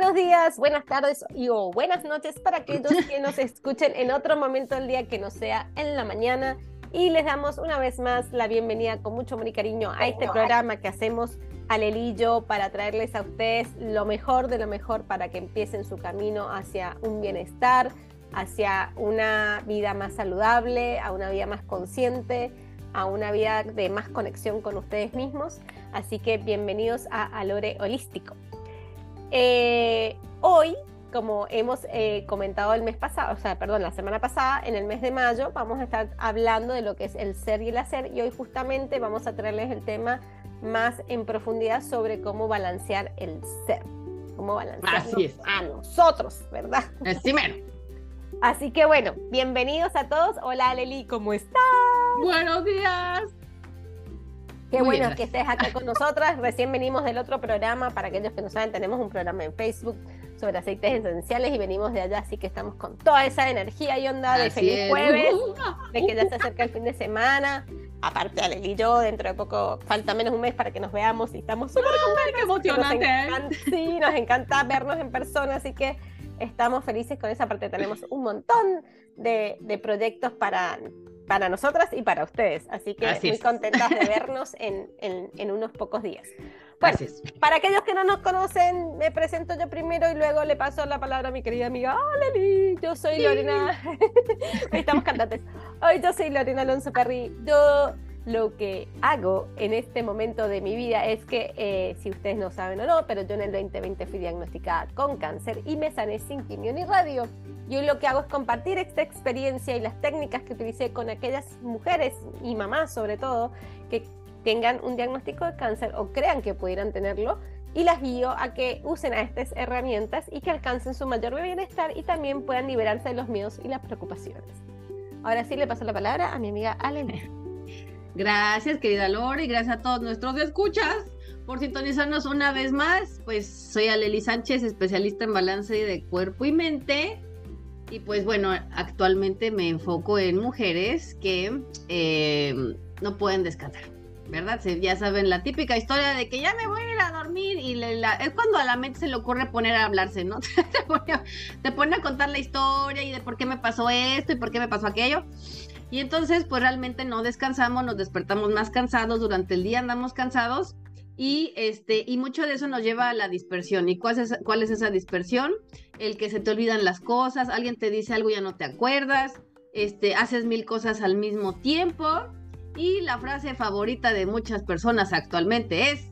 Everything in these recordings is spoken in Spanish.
buenos días, buenas tardes y o buenas noches para aquellos que nos escuchen en otro momento del día que no sea en la mañana. Y les damos una vez más la bienvenida con mucho amor y cariño a este programa que hacemos Alelillo para traerles a ustedes lo mejor de lo mejor para que empiecen su camino hacia un bienestar, hacia una vida más saludable, a una vida más consciente, a una vida de más conexión con ustedes mismos. Así que bienvenidos a Alore Holístico. Eh, hoy, como hemos eh, comentado el mes pasado, o sea, perdón, la semana pasada, en el mes de mayo, vamos a estar hablando de lo que es el ser y el hacer y hoy justamente vamos a traerles el tema más en profundidad sobre cómo balancear el ser, cómo balancear a nosotros, ¿verdad? Sí, Así que bueno, bienvenidos a todos. Hola Leli, ¿cómo estás? Buenos días. Qué bueno que estés acá con nosotras. Recién venimos del otro programa. Para aquellos que no saben, tenemos un programa en Facebook sobre aceites esenciales y venimos de allá, así que estamos con toda esa energía y onda de feliz jueves, de que ya se acerca el fin de semana. Aparte, Ale y yo, dentro de poco, falta menos un mes para que nos veamos y estamos súper contentos. ¡Qué emocionante! ¿eh? sí, nos encanta vernos en persona, así que estamos felices con esa parte. Tenemos un montón de, de proyectos para para nosotras y para ustedes. Así que muy contentas de vernos en, en, unos pocos días. Bueno, para aquellos que no nos conocen, me presento yo primero y luego le paso la palabra a mi querida amiga. Hola, Lili, yo soy Lorena. Hoy estamos cantantes. Hoy yo soy Lorena Alonso Perry. Yo lo que hago en este momento de mi vida es que, eh, si ustedes no saben o no, pero yo en el 2020 fui diagnosticada con cáncer y me sané sin quimio ni radio. Y hoy lo que hago es compartir esta experiencia y las técnicas que utilicé con aquellas mujeres y mamás sobre todo que tengan un diagnóstico de cáncer o crean que pudieran tenerlo y las guío a que usen a estas herramientas y que alcancen su mayor bienestar y también puedan liberarse de los miedos y las preocupaciones. Ahora sí le paso la palabra a mi amiga Alene. Gracias, querida Lore, y gracias a todos nuestros escuchas por sintonizarnos una vez más. Pues soy Aleli Sánchez, especialista en balance de cuerpo y mente. Y pues bueno, actualmente me enfoco en mujeres que eh, no pueden descansar, ¿verdad? Ya saben la típica historia de que ya me voy a ir a dormir y es cuando a la mente se le ocurre poner a hablarse, ¿no? te, pone te pone a contar la historia y de por qué me pasó esto y por qué me pasó aquello. Y entonces, pues realmente no descansamos, nos despertamos más cansados, durante el día andamos cansados y este y mucho de eso nos lleva a la dispersión. ¿Y cuál es, cuál es esa dispersión? El que se te olvidan las cosas, alguien te dice algo y ya no te acuerdas, este haces mil cosas al mismo tiempo y la frase favorita de muchas personas actualmente es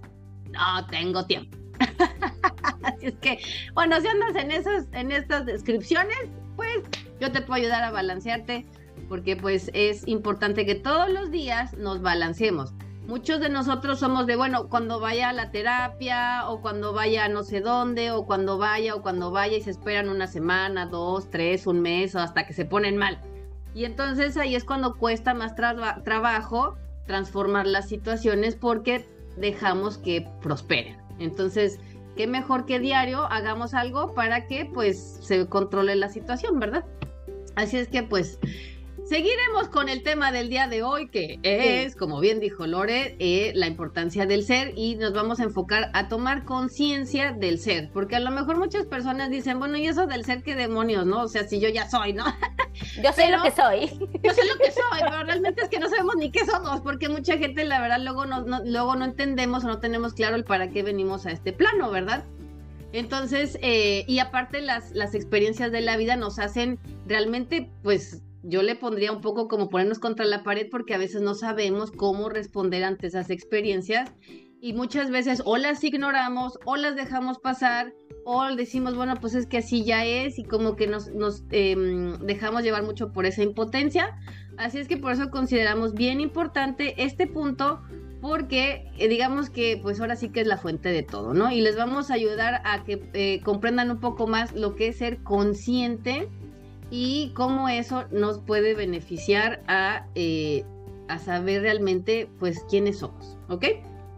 no tengo tiempo. Así es que, bueno, si andas en esas en estas descripciones, pues yo te puedo ayudar a balancearte porque pues es importante que todos los días nos balanceemos. Muchos de nosotros somos de, bueno, cuando vaya a la terapia o cuando vaya a no sé dónde o cuando vaya o cuando vaya y se esperan una semana, dos, tres, un mes o hasta que se ponen mal. Y entonces ahí es cuando cuesta más trabajo transformar las situaciones porque dejamos que prosperen. Entonces, qué mejor que diario hagamos algo para que pues se controle la situación, ¿verdad? Así es que pues Seguiremos con el tema del día de hoy, que es, como bien dijo Lore, eh, la importancia del ser y nos vamos a enfocar a tomar conciencia del ser, porque a lo mejor muchas personas dicen, bueno, ¿y eso del ser qué demonios, no? O sea, si yo ya soy, ¿no? Yo sé lo que soy. Yo sé lo que soy, pero realmente es que no sabemos ni qué somos, porque mucha gente, la verdad, luego no, luego no entendemos o no tenemos claro el para qué venimos a este plano, ¿verdad? Entonces, eh, y aparte las, las experiencias de la vida nos hacen realmente, pues, yo le pondría un poco como ponernos contra la pared porque a veces no sabemos cómo responder ante esas experiencias y muchas veces o las ignoramos o las dejamos pasar o decimos, bueno, pues es que así ya es y como que nos, em, dejamos llevar mucho por esa impotencia. Así es que por eso consideramos bien importante este punto porque eh, digamos que pues ahora sí que es la fuente de todo, ¿no? Y les vamos a ayudar a que eh, comprendan un poco más lo que es ser consciente y cómo eso nos puede beneficiar a, eh, a saber realmente pues quiénes somos, ¿ok?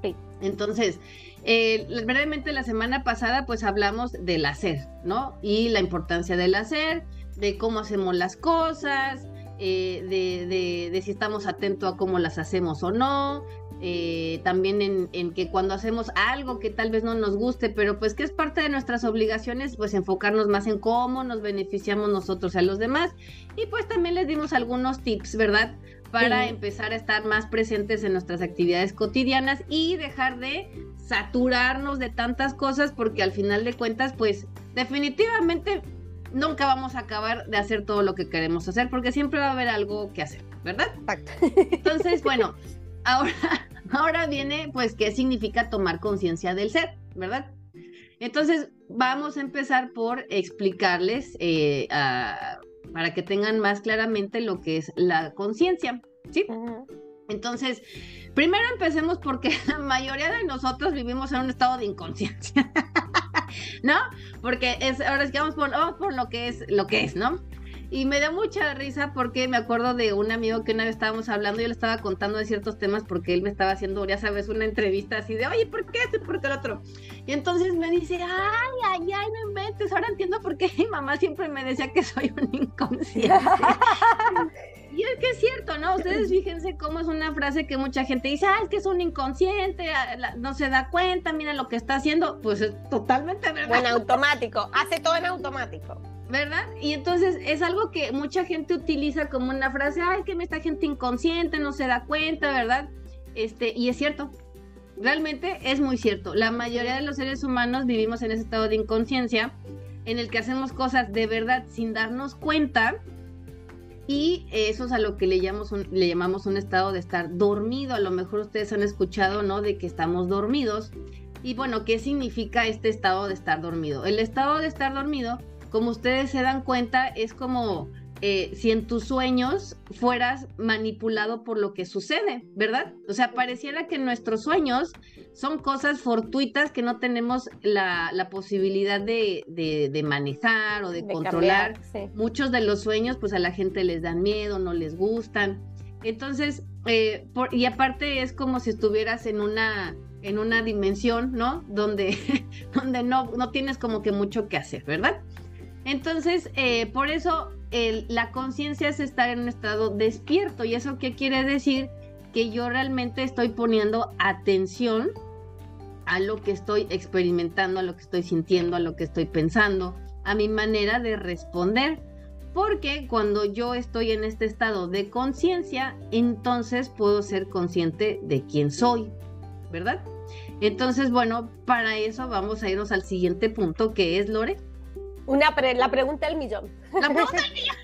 Sí. Entonces, eh, brevemente la semana pasada pues hablamos del hacer, ¿no? Y la importancia del hacer, de cómo hacemos las cosas, eh, de, de, si estamos atentos a cómo las hacemos o no, eh, también en, en, que cuando hacemos algo que tal vez no nos guste, pero pues que es parte de nuestras obligaciones, pues enfocarnos más en cómo nos beneficiamos nosotros a los demás. Y pues también les dimos algunos tips, ¿verdad? Para empezar a estar más presentes en nuestras actividades cotidianas y dejar de saturarnos de tantas cosas, porque al final de cuentas, pues definitivamente nunca vamos a acabar de hacer todo lo que queremos hacer, porque siempre va a haber algo que hacer, ¿verdad? Exacto. Entonces, bueno, ahora, ahora viene, pues, qué significa tomar conciencia del ser, ¿verdad? Entonces, vamos a empezar por explicarles eh, para que tengan más claramente lo que es la conciencia, ¿sí? Entonces, primero empecemos porque la mayoría de nosotros vivimos en un estado de inconsciencia, ¿no? Porque es, ahora es que vamos por, vamos por lo que es, lo que es, ¿no? Y me da mucha risa porque me acuerdo de un amigo que una vez estábamos hablando y yo le estaba contando de ciertos temas porque él me estaba haciendo, ya sabes, una entrevista así de, oye, ¿por qué esto y por qué el otro? Y entonces me dice, ay, ay, ay, no inventes, ahora entiendo por qué mi mamá siempre me decía que soy un inconsciente. y es que es cierto, ¿no? Ustedes fíjense cómo es una frase que mucha gente dice, ah, es que es un inconsciente, ah, no se da cuenta, mira lo que está haciendo, pues es totalmente verdad. Bueno, automático, hace todo en automático. ¿Verdad? Y entonces es algo que mucha gente utiliza como una frase, ay, que esta gente inconsciente no se da cuenta, ¿verdad? Este, y es cierto, realmente es muy cierto. La mayoría de los seres humanos vivimos en ese estado de inconsciencia en el que hacemos cosas de verdad sin darnos cuenta y eso es a lo que le llamamos un, le llamamos un estado de estar dormido. A lo mejor ustedes han escuchado, ¿no? De que estamos dormidos. Y bueno, ¿qué significa este estado de estar dormido? El estado de estar dormido como ustedes se dan cuenta, es como eh, si en tus sueños fueras manipulado por lo que sucede, ¿verdad? O sea, pareciera que nuestros sueños son cosas fortuitas que no tenemos la, posibilidad de, manejar o de, controlar. Muchos de los sueños, pues a la gente les dan miedo, no les gustan. Entonces, eh, y aparte es como si estuvieras en una en una dimensión, ¿no? Donde, donde no, no tienes como que mucho que hacer, ¿verdad? Entonces, eh, por eso la conciencia es estar en un estado despierto. ¿Y eso qué quiere decir? Que yo realmente estoy poniendo atención a lo que estoy experimentando, a lo que estoy sintiendo, a lo que estoy pensando, a mi manera de responder. Porque cuando yo estoy en este estado de conciencia, entonces puedo ser consciente de quién soy, ¿verdad? Entonces, bueno, para eso vamos a irnos al siguiente punto que es Lore. Una la pregunta del millón. La pregunta del millón.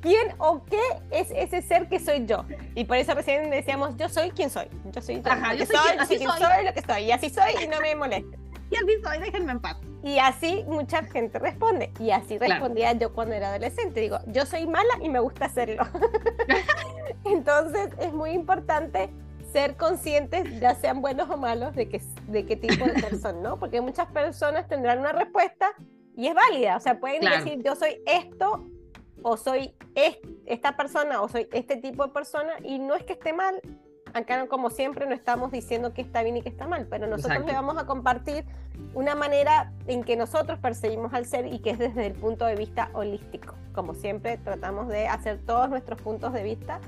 ¿Quién o qué es ese ser que soy yo? Y por eso recién decíamos, yo soy quien soy. Yo soy, Ajá, yo soy, soy, así soy. soy, lo que soy. Y así soy y no me moleste. Y así soy, déjenme en paz. Y así mucha gente responde. Y así respondía yo cuando era adolescente. Digo, yo soy mala y me gusta hacerlo. Entonces es muy importante ser conscientes, ya sean buenos o malos, de, que, de qué tipo de persona, ¿no? Porque muchas personas tendrán una respuesta y es válida, o sea, pueden decir yo soy esto o soy esta persona o soy este tipo de persona y no es que esté mal. Acá como siempre no estamos diciendo que está bien y que está mal, pero nosotros le vamos a compartir una manera en que nosotros percibimos al ser y que es desde el punto de vista holístico. Como siempre tratamos de hacer todos nuestros puntos de vista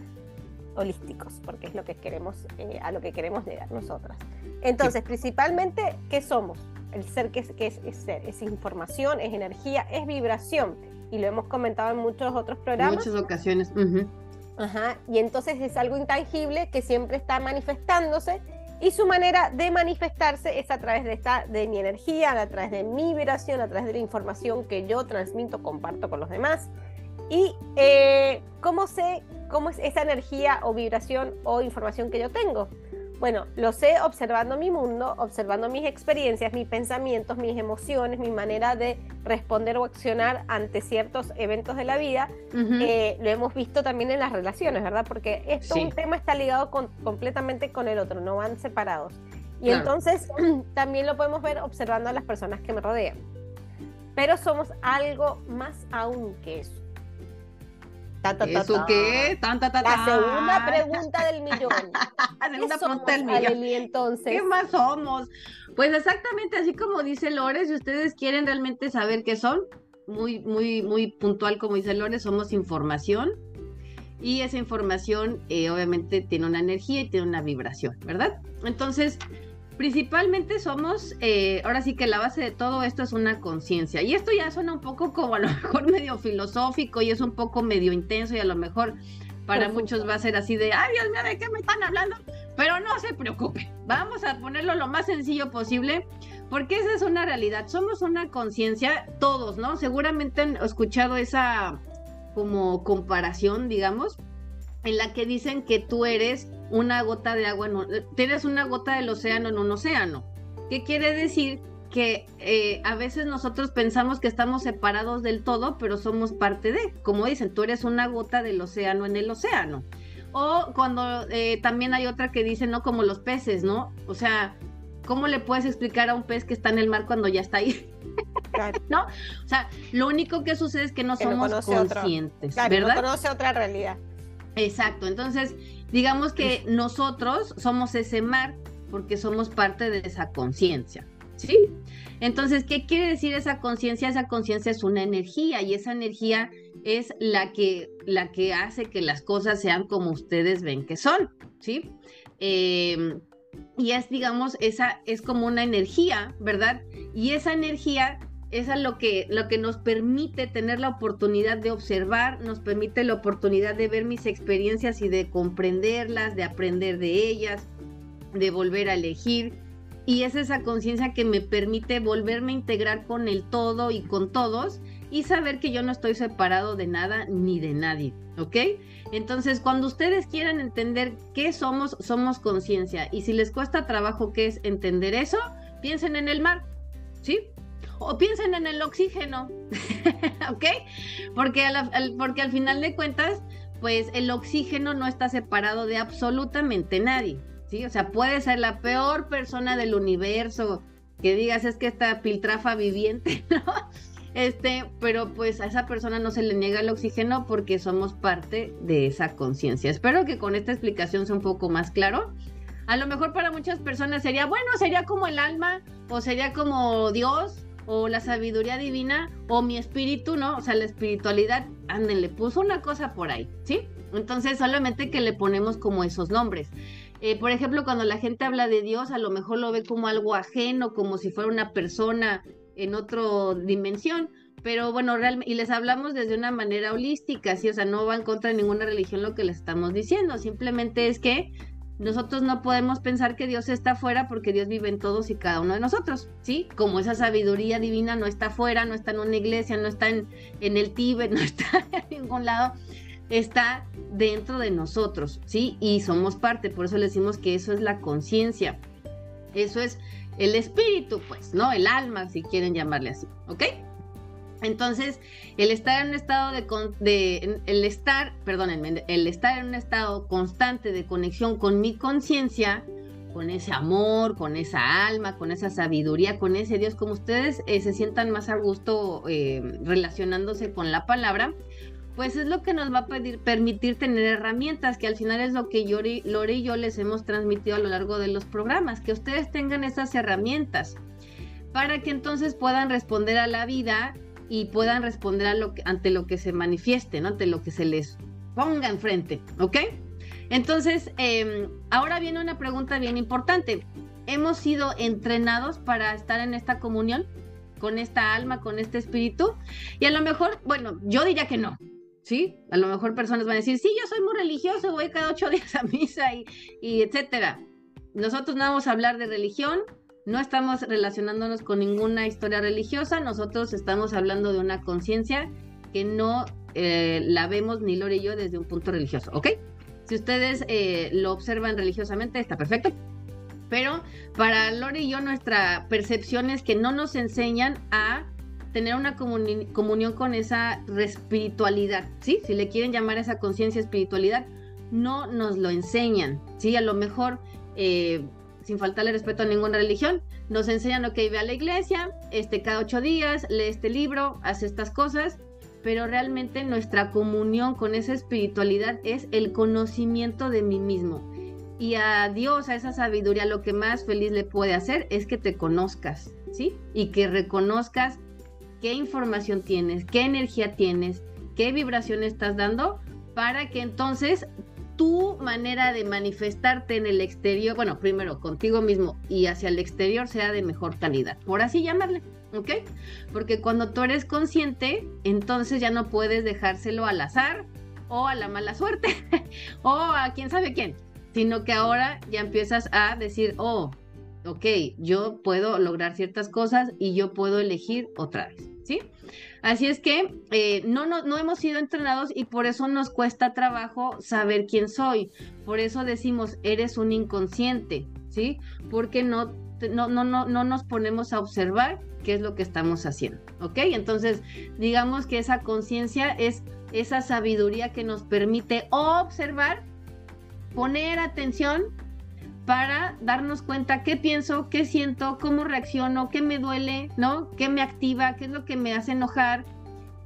holísticos, porque es lo que queremos, eh, a lo que queremos llegar nosotras. Entonces, principalmente, ¿qué somos? El ser que es, que es, ser, es información, es energía, es vibración. Y lo hemos comentado en muchos otros programas. En muchas ocasiones. Ajá, y entonces es algo intangible que siempre está manifestándose y su manera de manifestarse es a través de, esta, de mi energía, a través de mi vibración, a través de la información que yo transmito, comparto con los demás. Y eh, cómo sé cómo es esa energía o vibración o información que yo tengo. Bueno, lo sé observando mi mundo, observando mis experiencias, mis pensamientos, mis emociones, mi manera de responder o accionar ante ciertos eventos de la vida. Eh, lo hemos visto también en las relaciones, ¿verdad? Porque esto un tema está ligado completamente con el otro, no van separados. Y entonces también lo podemos ver observando a las personas que me rodean. Pero somos algo más aún que eso. ¿Eso qué? la segunda pregunta del millón. la segunda pregunta del millón. entonces? ¿Qué más somos? Pues exactamente así como dice Lores, si ustedes quieren realmente saber qué son, muy, muy, muy puntual como dice Lores, somos información. y esa información eh, obviamente tiene una energía y tiene una vibración, ¿verdad? Entonces, principalmente somos, eh, ahora sí que la base de todo esto es una conciencia. Y esto ya suena un poco como a lo mejor medio filosófico y es un poco medio intenso y a lo mejor para muchos va a ser así de, ay Dios mío, ¿de qué me están hablando? Pero no se preocupe, vamos a ponerlo lo más sencillo posible, porque esa es una realidad. Somos una conciencia, todos, ¿no? Seguramente han escuchado esa como comparación, digamos, en la que dicen que tú eres una gota de agua, en tienes una gota del océano en un océano. ¿Qué quiere decir? que eh, a veces nosotros pensamos que estamos separados del todo, pero somos parte de, como dicen, tú eres una gota del océano en el océano. O cuando eh, también hay otra que dice, ¿no? Como los peces, ¿no? O sea, ¿cómo le puedes explicar a un pez que está en el mar cuando ya está ahí? ¿No? O sea, lo único que sucede es que no somos conscientes, ¿verdad? No conoce otra realidad. Exacto. Entonces, digamos que nosotros somos ese mar porque somos parte de esa conciencia. ¿sí? Entonces, ¿qué quiere decir esa conciencia? Esa conciencia es una energía y esa energía es la que, la que hace que las cosas sean como ustedes ven que son, ¿sí? Em, y es, digamos, esa es como una energía, ¿verdad? Y esa energía es lo que, lo que nos permite tener la oportunidad de observar, nos permite la oportunidad de ver mis experiencias y de comprenderlas, de aprender de ellas, de volver a elegir, y es esa conciencia que me permite volverme a integrar con el todo y con todos y saber que yo no estoy separado de nada ni de nadie, ¿ok? Entonces, cuando ustedes quieran entender qué somos, somos conciencia. Y si les cuesta trabajo qué es entender eso, piensen en el mar, ¿sí? O piensen en el oxígeno, ¿ok? Porque, porque al final de cuentas, pues el oxígeno no está separado de absolutamente nadie. O sea, puede ser la peor persona del universo, que digas es que esta piltrafa viviente, ¿no? Este, pero pues a esa persona no se le niega el oxígeno porque somos parte de esa conciencia. Espero que con esta explicación sea un poco más claro. A lo mejor para muchas personas sería, bueno, sería como el alma, o sería como Dios, o la sabiduría divina, o mi espíritu, ¿no? O sea, la espiritualidad, anden, le puso una cosa por ahí, ¿sí? Entonces solamente que le ponemos como esos nombres. Eh, por ejemplo, cuando la gente habla de Dios, a lo mejor lo ve como algo ajeno, como si fuera una persona en otra dimensión, pero bueno, realmente, y les hablamos desde una manera holística, ¿sí? O sea, no va en contra de ninguna religión lo que les estamos diciendo, simplemente es que nosotros no podemos pensar que Dios está afuera porque Dios vive en todos y cada uno de nosotros, ¿sí? Como esa sabiduría divina no está afuera, no está en una iglesia, no está en, en el Tíbet, no está en ningún lado, está dentro de nosotros, ¿sí? Y somos parte, por eso le decimos que eso es la conciencia. Eso es el espíritu, pues, ¿no? El alma, si quieren llamarle así, ¿ok? Entonces, el estar en un estado de, de el estar, perdónenme, el estar en un estado constante de conexión con mi conciencia, con ese amor, con esa alma, con esa sabiduría, con ese Dios, como ustedes eh, se sientan más a gusto eh, relacionándose con la palabra, pues es lo que nos va a permitir tener herramientas, que al final es lo que Lore y yo les hemos transmitido a lo largo de los programas, que ustedes tengan esas herramientas para que entonces puedan responder a la vida y puedan responder a lo que, ante lo que se manifieste, ante lo que se les ponga enfrente, ¿ok? Entonces, em, ahora viene una pregunta bien importante. ¿Hemos sido entrenados para estar en esta comunión? con esta alma, con este espíritu? Y a lo mejor, bueno, yo diría que no, ¿sí? A lo mejor personas van a decir, sí, yo soy muy religioso, voy cada ocho días a misa y, etcétera. Nosotros no vamos a hablar de religión, no estamos relacionándonos con ninguna historia religiosa, nosotros estamos hablando de una conciencia que no eh, la vemos ni Lore y yo desde un punto religioso, ¿ok? Si ustedes eh, lo observan religiosamente, está perfecto. Pero para Lore y yo, nuestra percepción es que no nos enseñan a tener una comunión con esa espiritualidad, ¿sí? Si le quieren llamar esa conciencia espiritualidad, no nos lo enseñan, ¿sí? A lo mejor, eh, sin faltarle respeto a ninguna religión, nos enseñan, ok, ve a la iglesia, este, cada ocho días, lee este libro, hace estas cosas, pero realmente nuestra comunión con esa espiritualidad es el conocimiento de mí mismo. Y a Dios, a esa sabiduría, lo que más feliz le puede hacer es que te conozcas, ¿sí? Y que reconozcas qué información tienes, qué energía tienes, qué vibración estás dando para que entonces tu manera de manifestarte en el exterior, bueno, primero contigo mismo y hacia el exterior sea de mejor calidad, por así llamarle, ¿ok? Porque cuando tú eres consciente, entonces ya no puedes dejárselo al azar o a la mala suerte o a quién sabe quién, sino que ahora ya empiezas a decir, oh, ok, yo puedo lograr ciertas cosas y yo puedo elegir otra vez, ¿sí? Así es que eh, no, no, no hemos sido entrenados y por eso nos cuesta trabajo saber quién soy. Por eso decimos, eres un inconsciente, ¿sí? Porque no, no, no, no, no nos ponemos a observar qué es lo que estamos haciendo, ¿ok? Entonces, digamos que esa conciencia es esa sabiduría que nos permite observar, poner atención para darnos cuenta qué pienso, qué siento, cómo reacciono, qué me duele, ¿no? ¿Qué me activa? ¿Qué es lo que me hace enojar?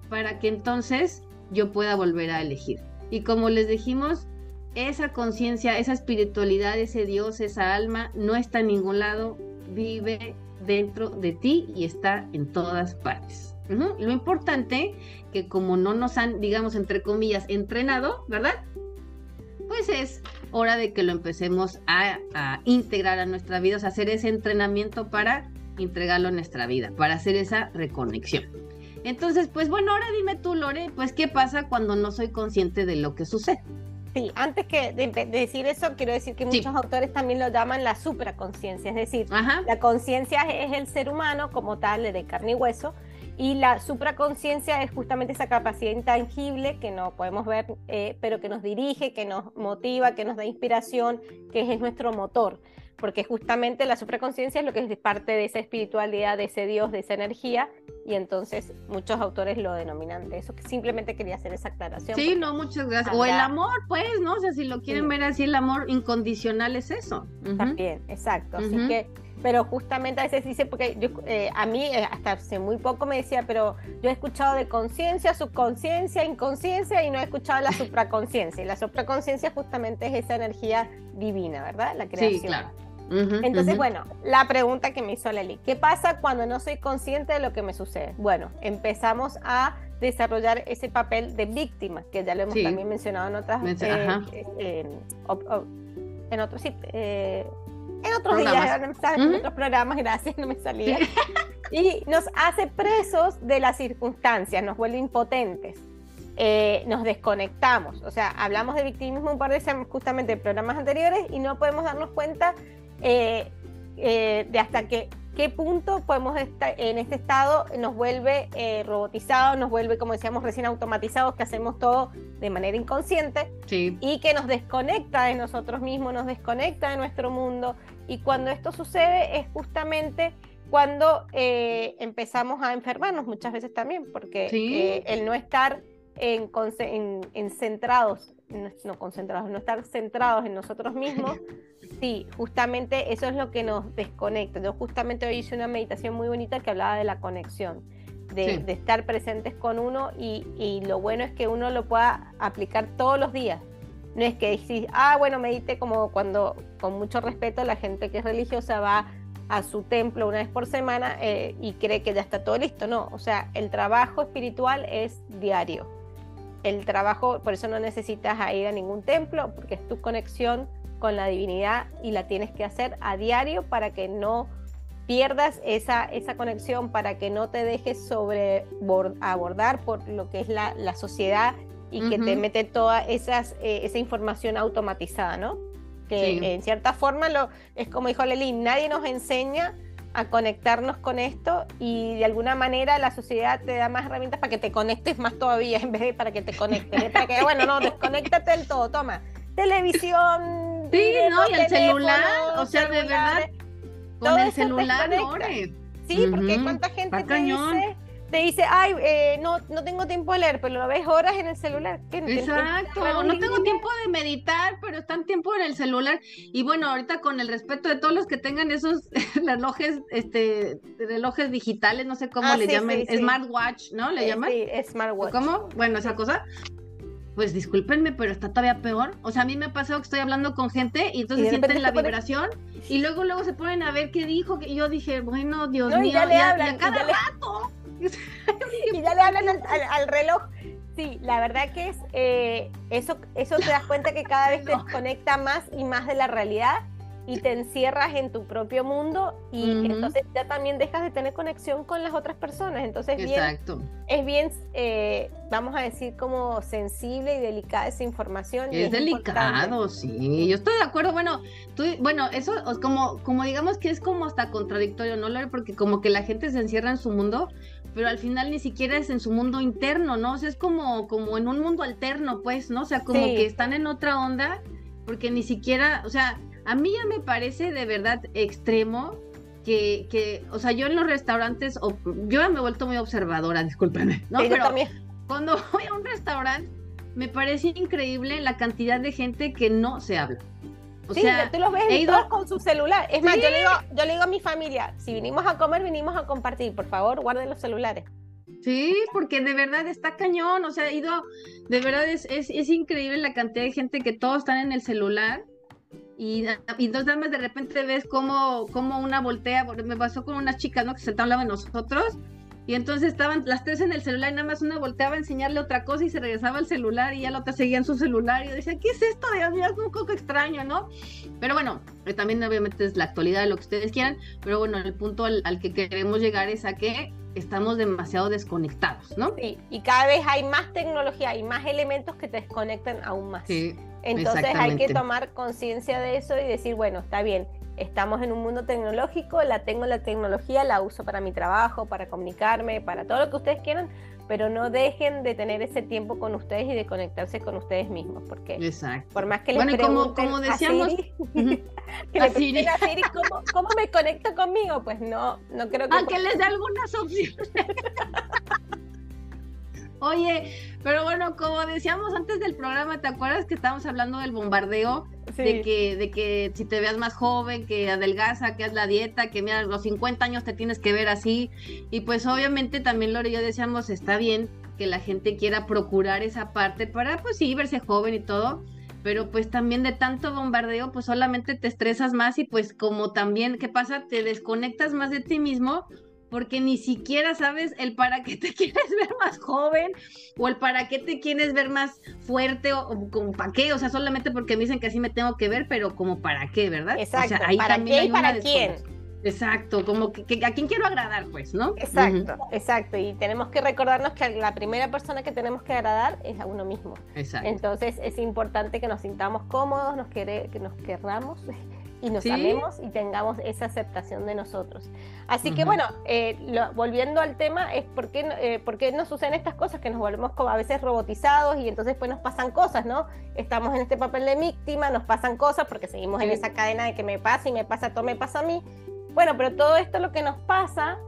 Para que entonces yo pueda volver a elegir. Y como les dijimos, esa conciencia, esa espiritualidad, ese Dios, esa alma, no está en ningún lado, vive dentro de ti y está en todas partes. Lo importante que como no nos han, digamos, entre comillas, entrenado, ¿verdad? Pues es hora de que lo empecemos a, integrar a nuestra vida, o sea, hacer ese entrenamiento para entregarlo a nuestra vida, para hacer esa reconexión. Entonces, pues bueno, ahora dime tú, Lore, pues qué pasa cuando no soy consciente de lo que sucede. Sí, antes que de, decir eso, quiero decir que muchos autores también lo llaman la supraconciencia, es decir, la conciencia es el ser humano como tal, de carne y hueso, y la supraconciencia es justamente esa capacidad intangible que no podemos ver, eh, pero que nos dirige, que nos motiva, que nos da inspiración, que es nuestro motor. Porque justamente la supraconciencia es lo que es parte de esa espiritualidad, de ese Dios, de esa energía, y entonces muchos autores lo denominan de eso, que simplemente quería hacer esa aclaración. Sí, no, muchas gracias. O el amor, pues, ¿no? O sea, si lo quieren ver así, el amor incondicional es eso. También, exacto. Así que pero justamente a veces dice, porque yo, eh, a mí eh, hasta hace muy poco me decía, pero yo he escuchado de conciencia, subconsciencia, inconsciencia y no he escuchado la supraconciencia. Y la supraconciencia justamente es esa energía divina, ¿verdad? La creación. Sí, claro. Entonces, bueno, la pregunta que me hizo Leli, ¿qué pasa cuando no soy consciente de lo que me sucede? Bueno, empezamos a desarrollar ese papel de víctima, que ya lo hemos también mencionado en otras, eh, en otros en otros días, en otros programas, gracias, no me salía. Y nos hace presos de las circunstancias, nos vuelve impotentes. Eh, nos desconectamos. O sea, hablamos de victimismo un par de veces justamente en programas anteriores y no podemos darnos cuenta eh, eh, de hasta qué, qué punto podemos estar en este estado, nos vuelve robotizado, nos vuelve, como decíamos recién, automatizados, que hacemos todo de manera inconsciente y que nos desconecta de nosotros mismos, nos desconecta de nuestro mundo. Y cuando esto sucede es justamente cuando eh, empezamos a enfermarnos muchas veces también, porque eh, el no estar en, en, centrados, no, concentrados, no estar centrados en nosotros mismos, sí, justamente eso es lo que nos desconecta. Yo justamente hoy hice una meditación muy bonita que hablaba de la conexión de, estar presentes con uno y, lo bueno es que uno lo pueda aplicar todos los días. No es que decís, ah, bueno, medite como cuando, con mucho respeto, la gente que es religiosa va a su templo una vez por semana eh, y cree que ya está todo listo. No, o sea, el trabajo espiritual es diario. El trabajo, por eso no necesitas ir a ningún templo, porque es tu conexión con la divinidad y la tienes que hacer a diario para que no pierdas esa, esa conexión para que no te dejes sobre abordar por lo que es la, la sociedad y que te mete toda esas, eh, esa información automatizada, ¿no? Que en cierta forma lo, es como dijo Leli, nadie nos enseña a conectarnos con esto y de alguna manera la sociedad te da más herramientas para que te conectes más todavía en vez de para que te conectes. Para que, bueno, no, desconéctate del todo, toma. Televisión. Sí, no, y el celular, o sea, de verdad con el celular, Sí, porque cuánta gente te dice, te dice, ay, eh, no, no tengo tiempo de leer, pero lo ves horas en el celular. Exacto, no tengo tiempo de meditar, pero están tiempo en el celular. Y bueno, ahorita con el respeto de todos los que tengan esos relojes, este, relojes digitales, no sé cómo ah, le llamen, smartwatch, ¿no? ¿Le llaman? Sí, smartwatch. ¿Cómo? Bueno, esa cosa pues discúlpenme, pero está todavía peor. O sea, a mí me ha pasado que estoy hablando con gente y entonces sienten la vibración y luego luego se ponen a ver qué dijo. Y yo dije, bueno, Dios mío, y ya le hablan, cada rato. y ya le hablan al, reloj. Sí, la verdad que es eh, eso, eso te das cuenta que cada vez te desconecta más y más de la realidad y te encierras en tu propio mundo y entonces ya también dejas de tener conexión con las otras personas. Entonces Exacto. es bien, eh, vamos a decir, como sensible y delicada esa información. Es, delicado, sí. Yo estoy de acuerdo. Bueno, tú, bueno, eso como, como digamos que es como hasta contradictorio, ¿no? Porque como que la gente se encierra en su mundo, pero al final ni siquiera es en su mundo interno, ¿no? O sea, es como, como en un mundo alterno, pues, ¿no? O sea, como que están en otra onda, porque ni siquiera, o sea, a mí ya me parece de verdad extremo que, que o sea, yo en los restaurantes, yo ya me he vuelto muy observadora, discúlpenme, ¿no? Pero cuando voy a un restaurante, me parece increíble la cantidad de gente que no se habla. O sí, sea, tú los ves ido... con su celular. Es más, yo le, digo, yo le digo a mi familia, si vinimos a comer, vinimos a compartir, por favor, guarden los celulares. Sí, porque de verdad está cañón, o sea, ido, de verdad es, es, es increíble la cantidad de gente que todos están en el celular y, y entonces más de repente ves cómo, cómo una voltea, me pasó con unas chicas, ¿no? Que se al lado de nosotros, y entonces estaban las tres en el celular y nada más una volteaba a enseñarle otra cosa y se regresaba al celular y ya la otra seguía en su celular y decía, ¿qué es esto? Dios mío, es un poco extraño, ¿no? Pero bueno, eh, también obviamente es la actualidad de lo que ustedes quieran, pero bueno, el punto al, al que queremos llegar es a que estamos demasiado desconectados, ¿no? Sí, y cada vez hay más tecnología, hay más elementos que te desconectan aún más. Sí, entonces hay que tomar conciencia de eso y decir, bueno, está bien, estamos en un mundo tecnológico, la tengo la tecnología, la uso para mi trabajo, para comunicarme, para todo lo que ustedes quieran, pero no dejen de tener ese tiempo con ustedes y de conectarse con ustedes mismos, porque Exacto. por más que les bueno, como, como decíamos, a Siri, que le Siri. a Siri ¿cómo, ¿cómo, me conecto conmigo, pues no, no creo que... Aunque les dé algunas opciones. Oye, pero bueno, como decíamos antes del programa, ¿te acuerdas que estábamos hablando del bombardeo? De, que, de que si te veas más joven, que adelgaza, que haz la dieta, que mira, a los 50 años te tienes que ver así. Y pues obviamente también Lore y yo decíamos, está bien que la gente quiera procurar esa parte para, pues sí, verse joven y todo. Pero pues también de tanto bombardeo, pues solamente te estresas más y pues como también, ¿qué pasa? Te desconectas más de ti mismo porque ni siquiera sabes el para qué te quieres ver más joven o el para qué te quieres ver más fuerte o, como para qué, o sea, solamente porque me dicen que así me tengo que ver, pero como para qué, ¿verdad? Exacto, o sea, ahí ¿para qué y para quién? Exacto, como que, a quién quiero agradar, pues, ¿no? Exacto, exacto. Y tenemos que recordarnos que la primera persona que tenemos que agradar es a uno mismo. Exacto. Entonces es importante que nos sintamos cómodos, nos que nos querramos y nos amemos y tengamos esa aceptación de nosotros. Así que bueno, eh, volviendo al tema, es por qué, eh, por qué nos suceden estas cosas, que nos volvemos como a veces robotizados y entonces pues nos pasan cosas, ¿no? Estamos en este papel de víctima, nos pasan cosas porque seguimos en esa cadena de que me pasa y me pasa todo, me pasa a mí. Bueno, pero todo esto lo que nos pasa,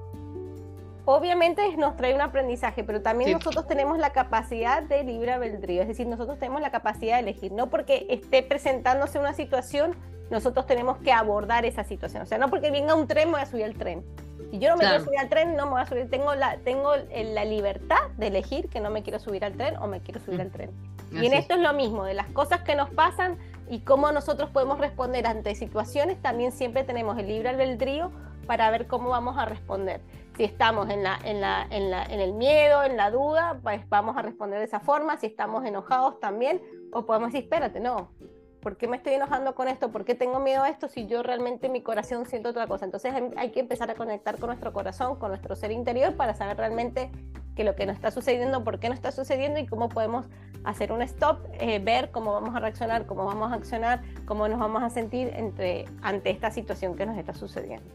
obviamente nos trae un aprendizaje, pero también nosotros tenemos la capacidad de libre albedrío, es decir, nosotros tenemos la capacidad de elegir, no porque esté presentándose una situación nosotros tenemos que abordar esa situación. O sea, no porque venga un tren me voy a subir al tren. Si yo no me quiero subir al tren, no me voy a subir. Tengo la, tengo la libertad de elegir que no me quiero subir al tren o me quiero subir mm. al tren. Y en esto es lo mismo, de las cosas que nos pasan y cómo nosotros podemos responder ante situaciones, también siempre tenemos el libre albedrío para ver cómo vamos a responder. Si estamos en, la, en, la, en, la, en el miedo, en la duda, pues vamos a responder de esa forma. Si estamos enojados también, o podemos decir, espérate, no, ¿por qué me estoy enojando con esto? ¿Por qué tengo miedo a esto si yo realmente en mi corazón siento otra cosa? Entonces hay que empezar a conectar con nuestro corazón, con nuestro ser interior para saber realmente que lo que nos está sucediendo, por qué no está sucediendo y cómo podemos hacer un stop, eh, ver cómo vamos a reaccionar, cómo vamos a accionar, cómo nos vamos a sentir entre, ante esta situación que nos está sucediendo.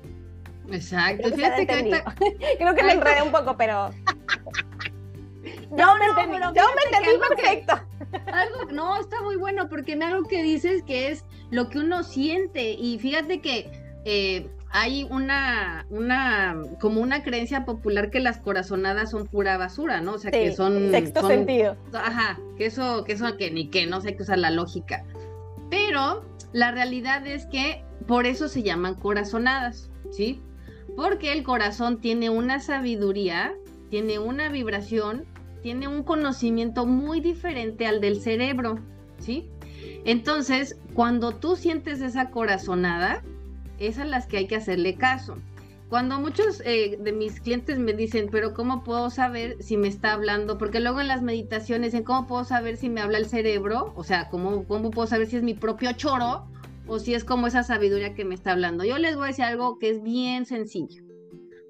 Exacto. Creo que, Creo que me enredé un poco, pero... No, no, me entendí, yo me entendí perfecto. algo, no, está muy bueno porque algo que dices que es lo que uno siente y fíjate que eh, hay una, una, como una creencia popular que las corazonadas son pura basura, ¿no? O sea, que son... Sexto sentido. Ajá, que eso, que eso que ni que, no sé qué usar la lógica. Pero la realidad es que por eso se llaman corazonadas, ¿sí? Porque el corazón tiene una sabiduría, tiene una vibración tiene un conocimiento muy diferente al del cerebro, ¿sí? Entonces, cuando tú sientes esa corazonada, es a las que hay que hacerle caso. cuando muchos eh, de mis clientes me dicen, pero ¿cómo puedo saber si me está hablando? Porque luego en las meditaciones dicen, ¿cómo puedo saber si me habla el cerebro? O sea, ¿cómo, ¿cómo puedo saber si es mi propio choro o si es como esa sabiduría que me está hablando? Yo les voy a decir algo que es bien sencillo.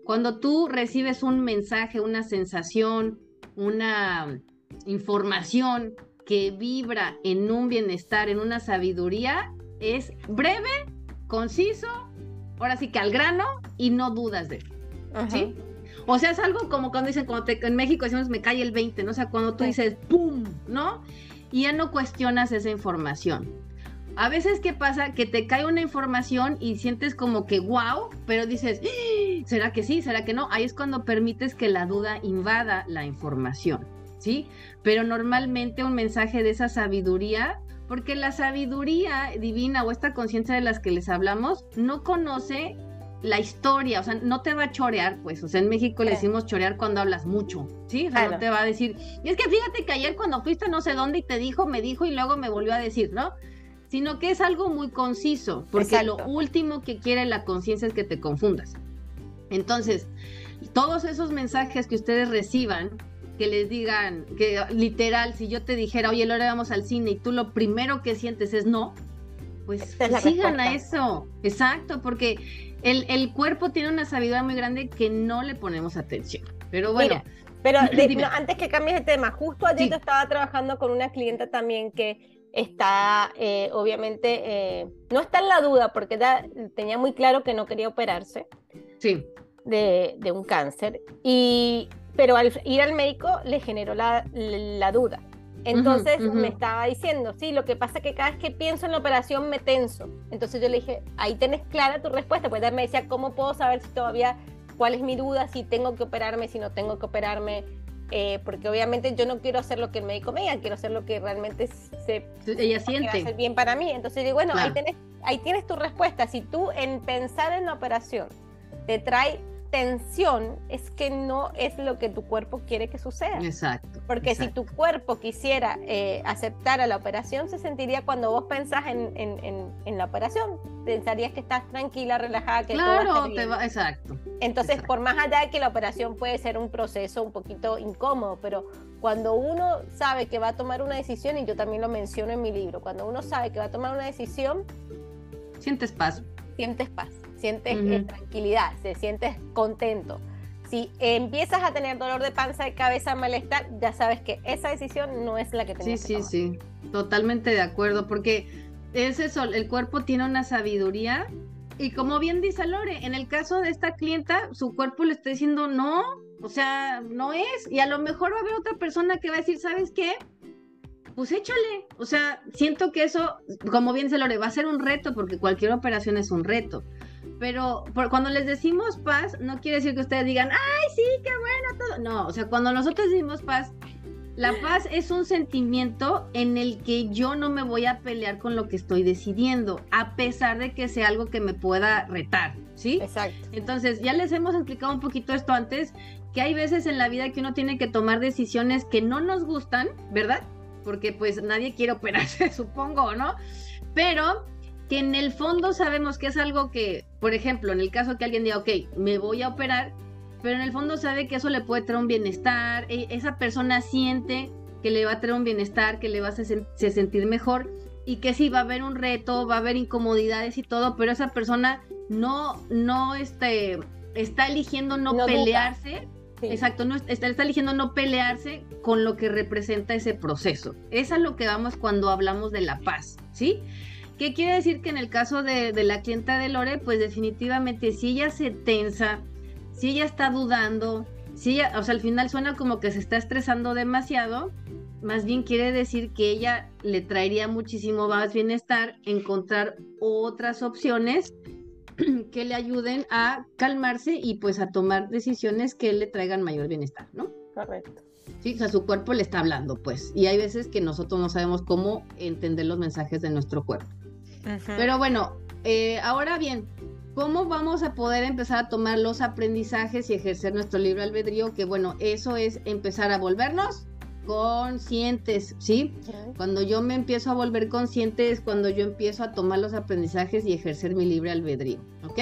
Cuando tú recibes un mensaje, una sensación, una información que vibra en un bienestar, en una sabiduría, es breve, conciso, ahora sí que al grano y no dudas de él. ¿Sí? O sea, es algo como cuando dicen, cuando en México decimos me cae el 20, ¿no? O sea, cuando tú dices ¡pum! ¿No? Y ya no cuestionas esa información. A veces, ¿qué pasa? Que te cae una información y sientes como que wow, pero dices, ¡Ah! ¿será que sí? ¿Será que no? Ahí es cuando permites que la duda invada la información, ¿sí? Pero normalmente un mensaje de esa sabiduría porque la sabiduría divina o esta conciencia de las que les hablamos no conoce la historia, o sea, no te va a chorear, pues, o sea, en México le decimos chorear cuando hablas mucho, ¿sí? O sea, no te va a decir, y es que fíjate que ayer cuando fuiste no sé dónde y te dijo, me dijo y luego me volvió a decir, ¿no? Sino que es algo muy conciso, porque lo último que quiere la conciencia es que te confundas. Entonces, todos esos mensajes que ustedes reciban, que les digan, que literal, si yo te dijera, oye, ahora vamos al cine y tú lo primero que sientes es no, pues sigan a eso. Exacto, porque el, el, cuerpo tiene una sabiduría muy grande que no le ponemos atención. Pero bueno. pero antes que cambies de tema, justo ayer estaba trabajando con una clienta también que está, eh, obviamente, eh, no está en la duda porque tenía muy claro que no quería operarse. Sí. De, de un cáncer. Y pero al ir al médico le generó la, duda. Entonces me estaba diciendo, sí, lo que pasa es que cada vez que pienso en la operación me tenso. Entonces yo le dije, ahí tenés clara tu respuesta. Pues me decía, ¿cómo puedo saber si todavía, cuál es mi duda, si tengo que operarme, si no tengo que operarme? Eh, porque obviamente yo no quiero hacer lo que el médico me diga, quiero hacer lo que realmente se ella siente va bien para mí. Entonces digo, bueno, ahí, tenés, ahí tienes tu respuesta. Si tú en pensar en la operación te trae tensión es que no es lo que tu cuerpo quiere que suceda. Exacto. Porque si tu cuerpo quisiera eh, aceptar a la operación, se sentiría cuando vos pensás en, en, la operación, pensarías que estás tranquila, relajada, que claro, todo te va, exacto. Entonces, por más allá de que la operación puede ser un proceso un poquito incómodo, pero cuando uno sabe que va a tomar una decisión, y yo también lo menciono en mi libro, cuando uno sabe que va a tomar una decisión, sientes paz. Sientes paz sientes eh, tranquilidad, se sientes contento. Si empiezas a tener dolor de panza, de cabeza, malestar, ya sabes que esa decisión no es la que tenías sí, que tomar. Sí, sí, totalmente de acuerdo, porque es eso, el cuerpo tiene una sabiduría y como bien dice Lore, en el caso de esta clienta, su cuerpo le está diciendo no, o sea, no es, y a lo mejor va a haber otra persona que va a decir, ¿sabes qué? Pues échale, o sea, siento que eso, como bien dice Lore, va a ser un reto, porque cualquier operación es un reto pero cuando les decimos paz, no quiere decir que ustedes digan, ay, sí, qué bueno todo. No, o sea, cuando nosotros decimos paz, la paz es un sentimiento en el que yo no me voy a pelear con lo que estoy decidiendo, a pesar de que sea algo que me pueda retar, ¿sí? Exacto. Entonces, ya les hemos explicado un poquito esto antes, que hay veces en la vida que uno tiene que tomar decisiones que no nos gustan, ¿verdad? Porque pues nadie quiere operarse, supongo, ¿no? Pero que en el fondo sabemos que es algo que, por ejemplo, en el caso que alguien diga, ok, me voy a operar, pero en el fondo sabe que eso le puede traer un bienestar, e, esa persona siente que le va a traer un bienestar, que le va a hacer sentir mejor y que sí va a haber un reto, va a haber incomodidades y todo, pero esa persona no, no este, está eligiendo no, pelearse. Exacto, no, está, está, eligiendo no pelearse con lo que representa ese proceso. Es a lo que vamos cuando hablamos de la paz, ¿sí? ¿Qué quiere decir que en el caso de, la clienta de Lore, pues definitivamente si ella se tensa, si ella está dudando, si ella, o sea, al final suena como que se está estresando demasiado, más bien quiere decir que ella le traería muchísimo más bienestar encontrar otras opciones que le ayuden a calmarse y pues a tomar decisiones que le traigan mayor bienestar, ¿no? Correcto. Sí, o sea, su cuerpo le está hablando, pues. Y hay veces que nosotros no sabemos cómo entender los mensajes de nuestro cuerpo. Pero bueno, eh, ahora bien, ¿cómo vamos a poder empezar a tomar los aprendizajes y ejercer nuestro libre albedrío? Que bueno, eso es empezar a volvernos conscientes, ¿sí? Cuando yo me empiezo a volver consciente es cuando yo empiezo a tomar los aprendizajes y ejercer mi libre albedrío, ¿ok?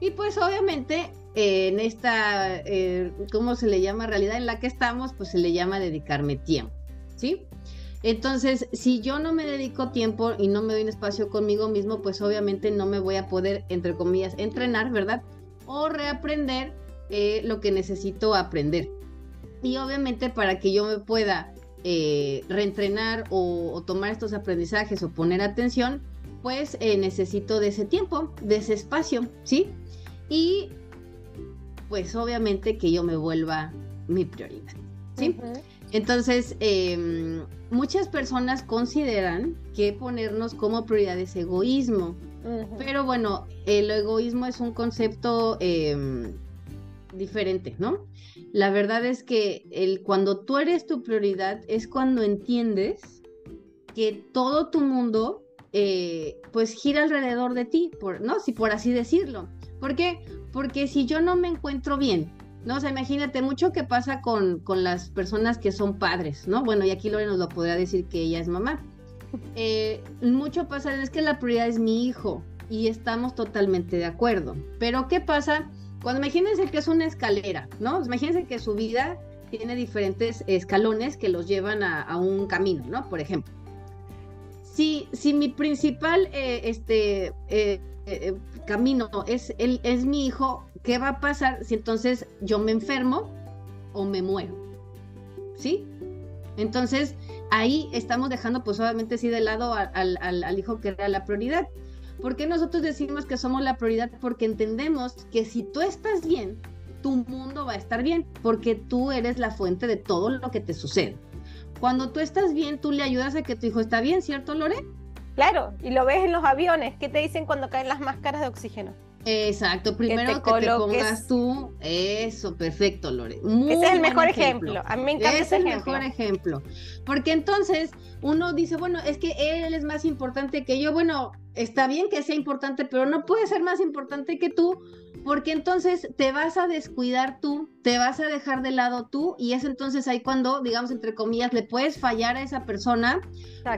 Y pues obviamente en esta, eh, ¿cómo se le llama? Realidad en la que estamos, pues se le llama dedicarme tiempo, ¿sí? Entonces, si yo no me dedico tiempo y no me doy un espacio conmigo mismo, pues obviamente no me voy a poder, entre comillas, entrenar, ¿verdad? O reaprender eh, lo que necesito aprender. Y obviamente para que yo me pueda eh, reentrenar o, tomar estos aprendizajes o poner atención, pues eh, necesito de ese tiempo, de ese espacio, ¿sí? Y pues obviamente que yo me vuelva mi prioridad, ¿sí? Entonces, em, muchas personas consideran que ponernos como prioridad es egoísmo, pero bueno, el egoísmo es un concepto em, diferente, ¿no? La verdad es que el, cuando tú eres tu prioridad es cuando entiendes que todo tu mundo eh, pues gira alrededor de ti, por, ¿no? Si por así decirlo. ¿Por qué? Porque si yo no me encuentro bien, ¿no? O sea, imagínate mucho que pasa con, con las personas que son padres, ¿no? Bueno, y aquí Lore nos lo podría decir que ella es mamá. Eh, mucho pasa, es que la prioridad es mi hijo y estamos totalmente de acuerdo. Pero ¿qué pasa? Cuando imagínense que es una escalera, ¿no? Imagínense que su vida tiene diferentes escalones que los llevan a, un camino, ¿no? Por ejemplo. Si, si mi principal eh, este, eh, camino es, el, es mi hijo, ¿qué va a pasar si entonces yo me enfermo o me muero? ¿Sí? Entonces, ahí estamos dejando, pues obviamente sí de lado al, al hijo que era la prioridad. ¿Por qué nosotros decimos que somos la prioridad? Porque entendemos que si tú estás bien, tu mundo va a estar bien, porque tú eres la fuente de todo lo que te sucede. Cuando tú estás bien, tú le ayudas a que tu hijo está bien, ¿cierto, Lore? Claro, y lo ves en los aviones. ¿Qué te dicen cuando caen las máscaras de oxígeno? Exacto, primero que te, pongas tú, eso, perfecto, Lore. ese es el mejor ejemplo. A mí me encanta es el mejor ejemplo. Porque entonces uno dice, bueno, es que él es más importante que yo. Bueno, está bien que sea importante, pero no puede ser más importante que tú, porque entonces te vas a descuidar tú, te vas a dejar de lado tú, y es entonces ahí cuando, digamos, entre comillas, le puedes fallar a esa persona,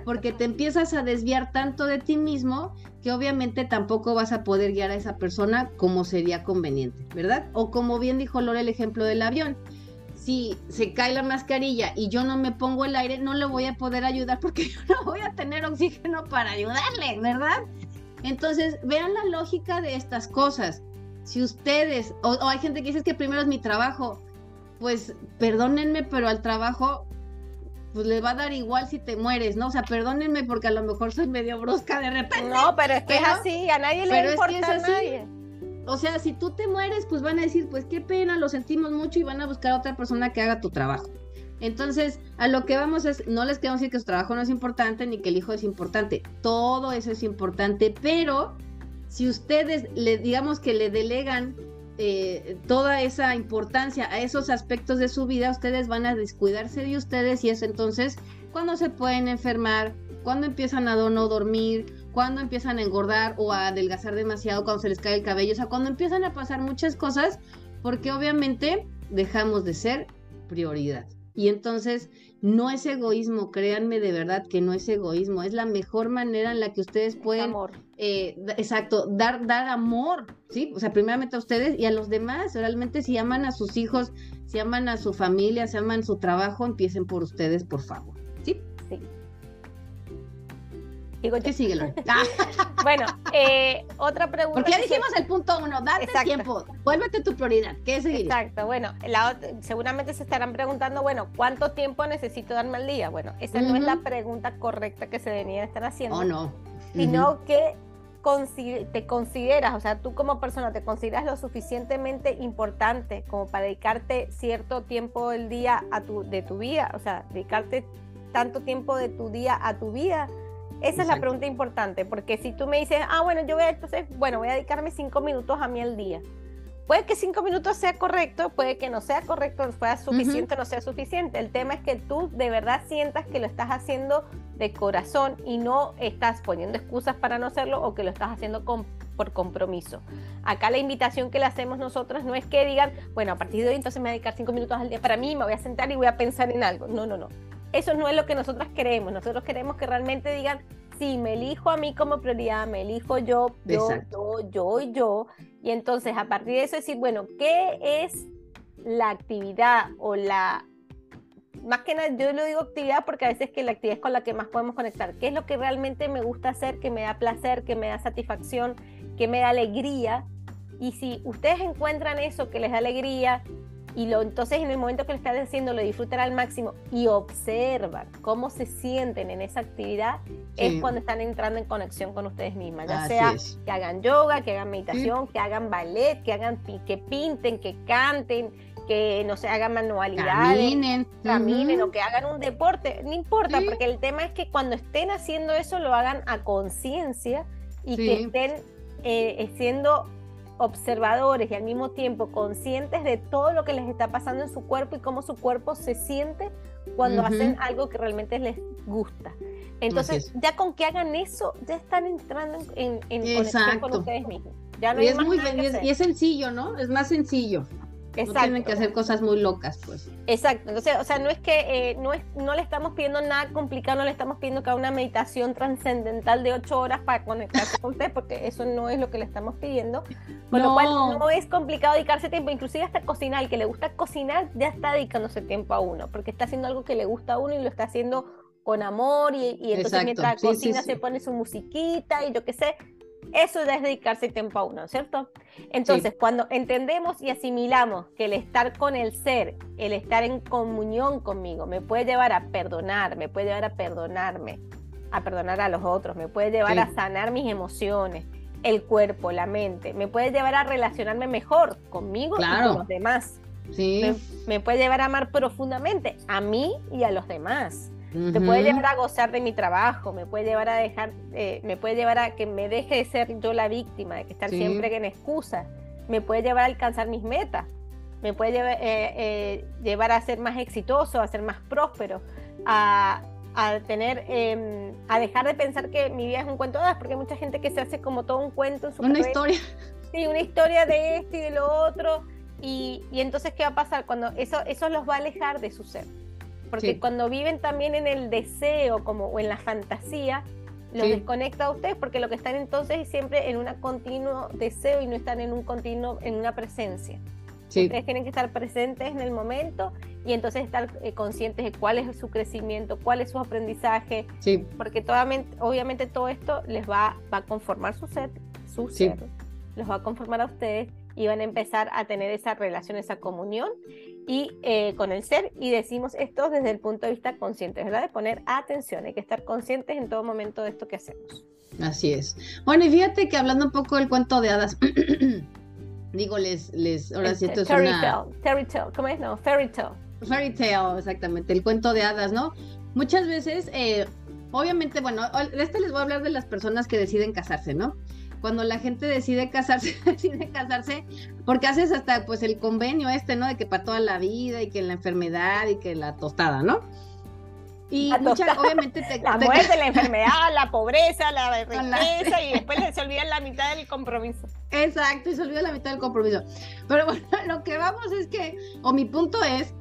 porque te empiezas a desviar tanto de ti mismo que obviamente tampoco vas a poder guiar a esa persona como sería conveniente, ¿verdad? O como bien dijo Lore el ejemplo del avión. Si se cae la mascarilla y yo no me pongo el aire, no le voy a poder ayudar porque yo no voy a tener oxígeno para ayudarle, ¿verdad? Entonces, vean la lógica de estas cosas. Si ustedes, o, o hay gente que dice que primero es mi trabajo, pues perdónenme, pero al trabajo pues le va a dar igual si te mueres, ¿no? O sea, perdónenme porque a lo mejor soy medio brusca de repente. No, pero es que es así, a nadie le importa a nadie. O sea, si tú te mueres, pues van a decir, pues qué pena, lo sentimos mucho y van a buscar a otra persona que haga tu trabajo. Entonces, a lo que vamos es, no les queremos decir que su trabajo no es importante ni que el hijo es importante, todo eso es importante, pero si ustedes le digamos que le delegan eh, toda esa importancia a esos aspectos de su vida, ustedes van a descuidarse de ustedes y es entonces cuando se pueden enfermar, cuando empiezan a no dormir, cuando empiezan a engordar o a adelgazar demasiado, cuando se les cae el cabello, o sea, cuando empiezan a pasar muchas cosas, porque obviamente dejamos de ser prioridad. Y entonces no es egoísmo, créanme de verdad que no es egoísmo, es la mejor manera en la que ustedes pueden, amor. Eh, exacto, dar, dar amor, ¿sí? O sea, primeramente a ustedes y a los demás, realmente si aman a sus hijos, si aman a su familia, si aman su trabajo, empiecen por ustedes, por favor. ¿Qué sigue, bueno, eh, otra pregunta. Porque ya dijimos el punto uno, date tiempo, vuélvete tu prioridad. ¿Qué sigue? Exacto, bueno, seguramente se estarán preguntando, bueno, ¿cuánto tiempo necesito darme al día? Bueno, esa no es la pregunta correcta que se venía a estar haciendo. Oh, no. Sino que te consideras, o sea, tú como persona te consideras lo suficientemente importante como para dedicarte cierto tiempo del día a tu, de tu vida, o sea, dedicarte tanto tiempo de tu día a tu vida esa es la pregunta importante, porque si tú me dices, ah, bueno, yo voy a, entonces, bueno, voy a dedicarme cinco minutos a mí al día. Puede que cinco minutos sea correcto, puede que no sea correcto, sea suficiente no sea suficiente. El tema es que tú de verdad sientas que lo estás haciendo de corazón y no estás poniendo excusas para no hacerlo o que lo estás haciendo por compromiso. Acá la invitación que le hacemos nosotros no es que digan, bueno, a partir de hoy entonces me voy a dedicar cinco minutos al día para mí, me voy a sentar y voy a pensar en algo. No, no, no eso no es lo que nosotros queremos. Nosotros queremos que realmente digan, sí, me elijo a mí como prioridad, me elijo yo, yo, yo, yo y yo. Y entonces a partir de eso decir, bueno, ¿qué es la actividad o la... Más que nada, yo lo digo actividad porque a veces que la actividad es con la que más podemos conectar. ¿Qué es lo que realmente me gusta hacer, que me da placer, que me da satisfacción, que me da alegría? Y si ustedes encuentran eso que les da alegría, y lo, entonces en el momento que lo están haciendo lo disfrutan al máximo y observan cómo se sienten en esa actividad, es cuando están entrando en conexión con ustedes mismas, ya sea que hagan yoga, que hagan meditación, que hagan ballet, que hagan que pinten, que canten, que no se hagan manualidades, caminen, caminen o que hagan un deporte, no importa, porque el tema es que cuando estén haciendo eso lo hagan a conciencia y que estén eh, siendo observadores y al mismo tiempo conscientes de todo lo que les está pasando en su cuerpo y cómo su cuerpo se siente cuando hacen algo que realmente les gusta. Entonces, ya con que hagan eso, ya están entrando en, en conexión con ustedes mismos. Ya y, es muy, y es sencillo, ¿no? Es más sencillo. No tienen que hacer cosas muy locas, pues. Exacto. Entonces, o sea, no es que eh, no, es, no le estamos pidiendo nada complicado, no le estamos pidiendo que haga una meditación trascendental de ocho horas para conectarse con usted, porque eso no es lo que le estamos pidiendo. Con lo cual, no es complicado dedicarse tiempo. Inclusive hasta cocinar, el que le gusta cocinar ya está dedicándose tiempo a uno, porque está haciendo algo que le gusta a uno y lo está haciendo con amor y, entonces mientras cocina se pone su musiquita y yo qué sé, eso es dedicarse tiempo a uno, ¿cierto? Entonces, cuando entendemos y asimilamos que el estar con el ser, el estar en comunión conmigo, me puede llevar a perdonar, me puede llevar a perdonarme, a perdonar a los otros, me puede llevar a sanar mis emociones, el cuerpo, la mente, me puede llevar a relacionarme mejor conmigo y con los demás. Sí. me puede llevar a amar profundamente a mí y a los demás. Me puede llevar a gozar de mi trabajo, me puede llevar a dejar, eh, me puede llevar a que me deje de ser yo la víctima, de que estar siempre en excusa, me puede llevar a alcanzar mis metas, me puede llevar, eh, eh, llevar a ser más exitoso, a ser más próspero, a, a tener, em, a dejar de pensar que mi vida es un cuento de hadas, porque hay mucha gente que se hace como todo un cuento en su Una historia. Sí, una historia de esto y de lo otro. Y, y entonces, ¿qué va a pasar? Cuando eso, eso los va a alejar de su ser. Porque cuando viven también en el deseo como, o en la fantasía, los desconecta a ustedes porque lo que están entonces es siempre en un continuo deseo y no están en un continuo, en una presencia. Ustedes tienen que estar presentes en el momento y entonces estar eh, conscientes de cuál es su crecimiento, cuál es su aprendizaje, porque obviamente todo esto les va, va a conformar su ser, su ser, los va a conformar a ustedes y van a empezar a tener esa relación, esa comunión y eh, con el ser y decimos esto desde el punto de vista consciente, ¿verdad? De poner atención, hay que estar conscientes en todo momento de esto que hacemos. Así es. Bueno, y fíjate que hablando un poco del cuento de hadas, digo, les, les, ahora sí esto es fairy tale, fairy tale, ¿cómo es? No, fairy tale. Fairy tale, exactamente, el cuento de hadas, ¿no? Muchas veces, eh, obviamente, bueno, de este les voy a hablar de las personas que deciden casarse, ¿no? Cuando la gente decide casarse, decide casarse, porque haces hasta pues el convenio este, ¿no? De que para toda la vida y que la enfermedad y que la tostada, ¿no? Y mucha, obviamente te, la muerte, la enfermedad, la pobreza, la riqueza y después se olvida la mitad del compromiso. Exacto, y se olvida la mitad del compromiso. Pero bueno, lo que vamos es que, o mi punto es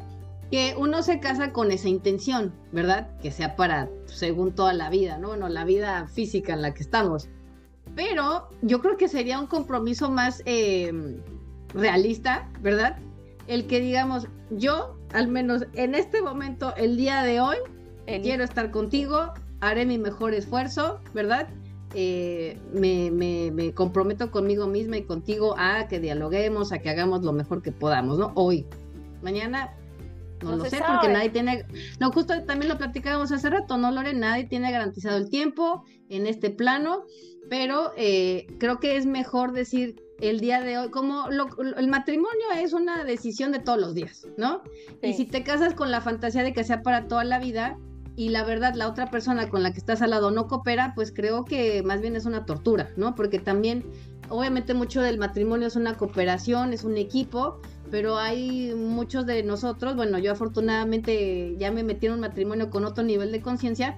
que uno se casa con esa intención, ¿verdad? Que sea para, según toda la vida, ¿no? Bueno, la vida física en la que estamos pero yo creo que sería un compromiso más eh, realista, ¿verdad? El que digamos, yo, al menos en este momento, el día de hoy, quiero estar contigo, haré mi mejor esfuerzo, ¿verdad? Eh, me, me, comprometo conmigo misma y contigo a que dialoguemos, a que hagamos lo mejor que podamos, ¿no? Hoy. Mañana no, lo sé, porque nadie tiene. No, justo también lo platicábamos hace rato, ¿no, Lore? Nadie tiene garantizado el tiempo en este plano pero eh, creo que es mejor decir el día de hoy, como el matrimonio es una decisión de todos los días, ¿no? Y si te casas con la fantasía de que sea para toda la vida y la verdad la otra persona con la que estás al lado no coopera, pues creo que más bien es una tortura, ¿no? Porque también, obviamente mucho del matrimonio es una cooperación, es un equipo, pero hay muchos de nosotros, bueno, yo afortunadamente ya me metí en un matrimonio con otro nivel de conciencia,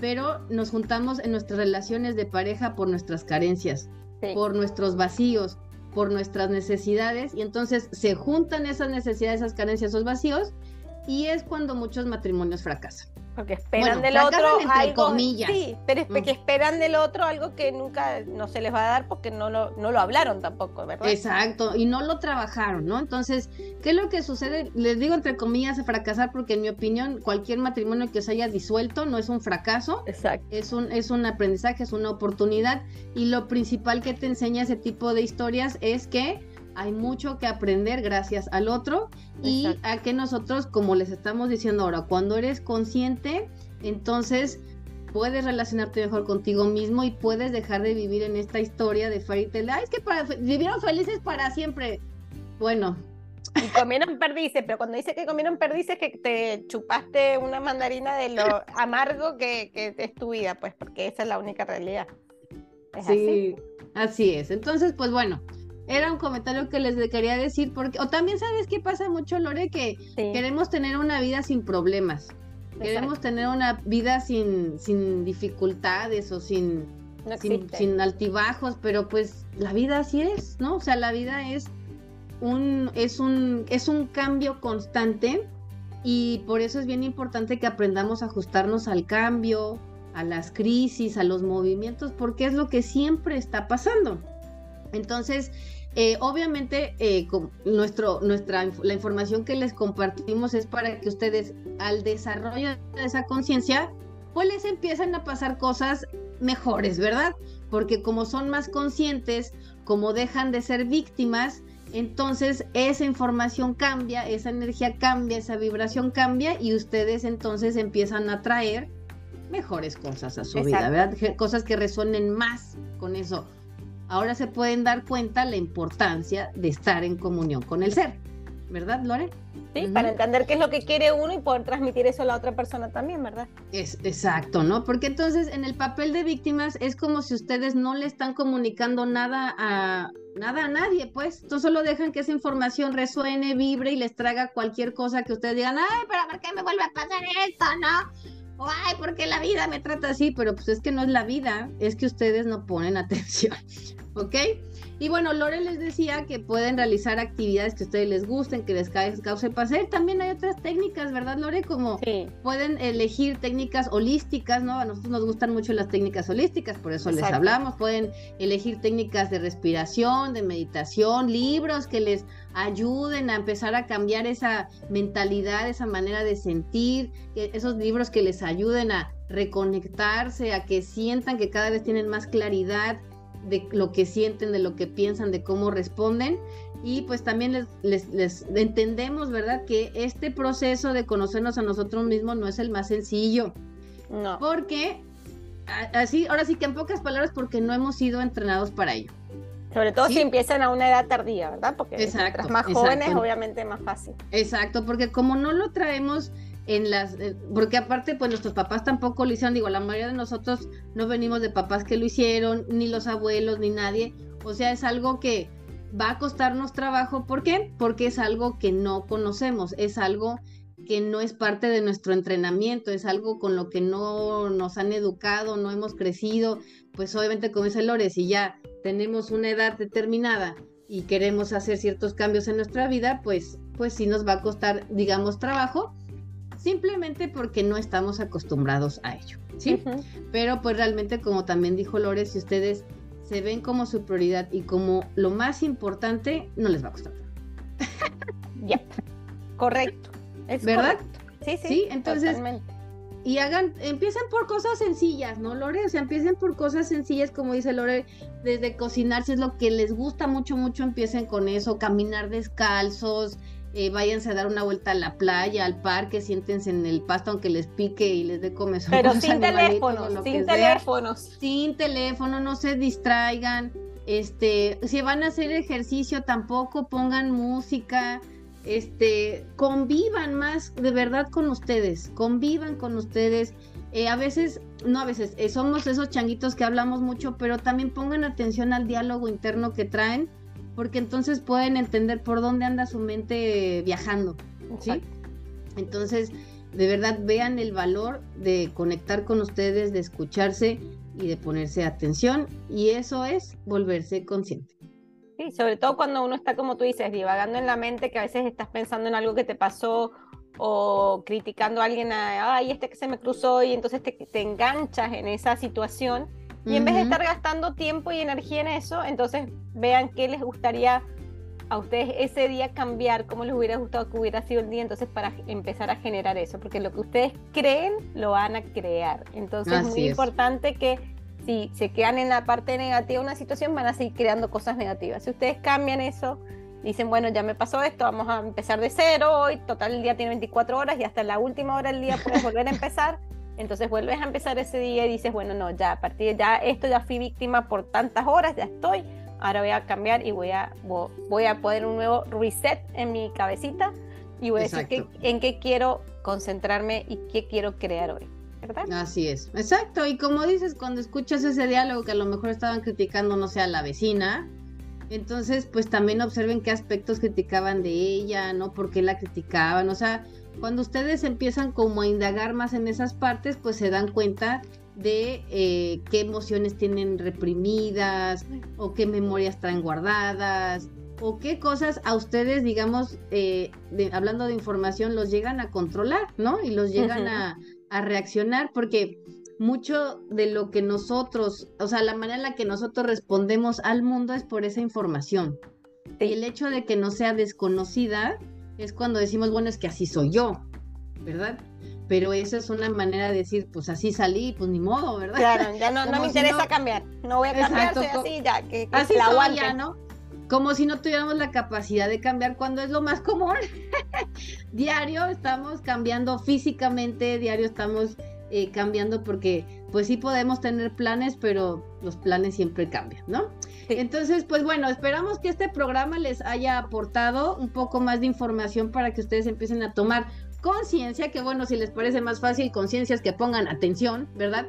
pero nos juntamos en nuestras relaciones de pareja por nuestras carencias, por nuestros vacíos, por nuestras necesidades, y entonces se juntan esas necesidades, esas carencias, esos vacíos, y es cuando muchos matrimonios fracasan. Porque esperan del otro algo. Comillas. Sí, pero es mm. que esperan del otro algo que nunca no se les va a dar porque no lo, no lo hablaron tampoco, ¿verdad? Exacto, y no lo trabajaron, ¿no? Entonces, ¿qué es lo que sucede? Les digo entre comillas fracasar porque en mi opinión cualquier matrimonio que se haya disuelto no es un fracaso. Exacto. Es un, es un aprendizaje, es una oportunidad. Y lo principal que te enseña ese tipo de historias es que hay mucho que aprender gracias al otro y a que nosotros, como les estamos diciendo ahora, cuando eres consciente, entonces puedes relacionarte mejor contigo mismo y puedes dejar de vivir en esta historia de fairy tale. Ay, es que para, vivieron felices para siempre. Bueno. Y comieron perdices, pero cuando dice que comieron perdices, que te chupaste una mandarina de lo amargo que, que es tu vida, pues, porque esa es la única realidad. sí, así es. Entonces, pues bueno, era un comentario que les quería decir, porque, o también sabes qué pasa mucho, Lore, que queremos tener una vida sin problemas. Queremos tener una vida sin, sin dificultades o sin, sin, altibajos, pero pues la vida así es, ¿no? O sea, la vida es un, es un, es un cambio constante y por eso es bien importante que aprendamos a ajustarnos al cambio, a las crisis, a los movimientos, porque es lo que siempre está pasando. Entonces, eh, obviamente, eh, nuestro, nuestra, la información que les compartimos es para que ustedes, al desarrollo de esa conciencia, pues les empiezan a pasar cosas mejores, ¿verdad? Porque como son más conscientes, como dejan de ser víctimas, entonces esa información cambia, esa energía cambia, esa vibración cambia y ustedes entonces empiezan a traer mejores cosas a su vida, ¿verdad? Cosas que resuenen más con eso ahora se pueden dar cuenta la importancia de estar en comunión con el ser. ¿Verdad, Lore? Sí, para entender qué es lo que quiere uno y poder transmitir eso a la otra persona también, ¿verdad? Es exacto, ¿no? Porque entonces en el papel de víctimas es como si ustedes no le están comunicando nada a nada a nadie, pues. Entonces solo dejan que esa información resuene, vibre y les traga cualquier cosa que ustedes digan, ay, pero ¿por qué me vuelve a pasar esto, no? Ay, porque la vida me trata así, pero pues es que no es la vida, es que ustedes no ponen atención. ¿ok? Y bueno, Lore les decía que pueden realizar actividades que a ustedes les gusten, que les cause placer. También hay otras técnicas, ¿verdad, Lore? Como pueden elegir técnicas holísticas, ¿no? A nosotros nos gustan mucho las técnicas holísticas, por eso les hablamos. Pueden elegir técnicas de respiración, de meditación, libros que les ayuden a empezar a cambiar esa mentalidad, esa manera de sentir, esos libros que les ayuden a reconectarse, a que sientan que cada vez tienen más claridad de lo que sienten, de lo que piensan, de cómo responden. Y pues también les, les, entendemos, ¿verdad? Que este proceso de conocernos a nosotros mismos no es el más sencillo. No. Porque, así, ahora sí que en pocas palabras, porque no hemos sido entrenados para ello. Sobre todo si empiezan a una edad tardía, ¿verdad? Porque exacto, más jóvenes, obviamente más fácil. Exacto, porque como no lo traemos en las, eh, porque aparte pues nuestros papás tampoco lo hicieron, digo, la mayoría de nosotros no venimos de papás que lo hicieron, ni los abuelos, ni nadie, o sea, es algo que va a costarnos trabajo, ¿por qué? Porque es algo que no conocemos, es algo que no es parte de nuestro entrenamiento, es algo con lo que no nos han educado, no hemos crecido, pues obviamente como dice Lore, si ya tenemos una edad determinada y queremos hacer ciertos cambios en nuestra vida, pues pues sí nos va a costar, digamos, trabajo, simplemente porque no estamos acostumbrados a ello, ¿sí? Pero pues realmente, como también dijo Lore, si ustedes se ven como su prioridad y como lo más importante, no les va a costar. Ya, correcto. ¿Verdad? Sí, sí. Sí, entonces... Y hagan, empiecen por cosas sencillas, ¿no, Lore? O sea, empiecen por cosas sencillas, como dice Lore, desde cocinar, si es lo que les gusta mucho, mucho, empiecen con eso, caminar descalzos, eh, váyanse a dar una vuelta a la playa, al parque, siéntense en el pasto aunque les pique y les dé comezón. Pero sin teléfono, sin teléfonos. Sin teléfono, no se distraigan. Este, si van a hacer ejercicio, tampoco pongan música. Este, convivan más de verdad con ustedes, convivan con ustedes. Eh, a veces, no a veces, eh, somos esos changuitos que hablamos mucho, pero también pongan atención al diálogo interno que traen porque entonces pueden entender por dónde anda su mente viajando, ¿sí? Entonces, de verdad, vean el valor de conectar con ustedes, de escucharse y de ponerse atención, y eso es volverse consciente. Sí, sobre todo cuando uno está, como tú dices, divagando en la mente, que a veces estás pensando en algo que te pasó o criticando a alguien, ay, este que se me cruzó y entonces te, te enganchas en esa situación. Y en vez de estar gastando tiempo y energía en eso, entonces vean qué les gustaría a ustedes ese día cambiar, cómo les hubiera gustado que hubiera sido el día, entonces para empezar a generar eso, porque lo que ustedes creen lo van a crear. Entonces es muy importante que si se quedan en la parte negativa de una situación, van a seguir creando cosas negativas. Si ustedes cambian eso, dicen, bueno, ya me pasó esto, vamos a empezar de cero, hoy total el día tiene 24 horas y hasta la última hora del día puedes volver a empezar. Entonces vuelves a empezar ese día y dices, bueno, no, ya a partir de ya esto ya fui víctima por tantas horas, ya estoy, ahora voy a cambiar y voy a, voy a poner un nuevo reset en mi cabecita y voy a decir en qué quiero concentrarme y qué quiero crear hoy. ¿Verdad? Así es, exacto. Y como dices, cuando escuchas ese diálogo que a lo mejor estaban criticando, no sé, a la vecina, entonces pues también observen qué aspectos criticaban de ella, ¿no? ¿Por qué la criticaban? O sea, cuando ustedes empiezan como a indagar más en esas partes, pues se dan cuenta de eh, qué emociones tienen reprimidas o qué memorias traen guardadas o qué cosas a ustedes, digamos, eh, hablando de información, los llegan a controlar, ¿no? Y los llegan a, reaccionar porque mucho de lo que nosotros, o sea, la manera en la que nosotros respondemos al mundo es por esa información. Y el hecho de que no sea desconocida, es cuando decimos, bueno, es que así soy yo, ¿verdad? Pero esa es una manera de decir, pues así salí, pues ni modo, ¿verdad? Claro, ya no, no me interesa cambiar, no voy a cambiar, soy así, ya, que, así la soy ya, ¿no? Como si no tuviéramos la capacidad de cambiar cuando es lo más común. diario estamos cambiando físicamente, diario estamos eh, cambiando porque pues sí podemos tener planes, pero los planes siempre cambian, ¿no? Entonces, pues bueno, esperamos que este programa les haya aportado un poco más de información para que ustedes empiecen a tomar conciencia, que bueno, si les parece más fácil, conciencia es que pongan atención, ¿verdad?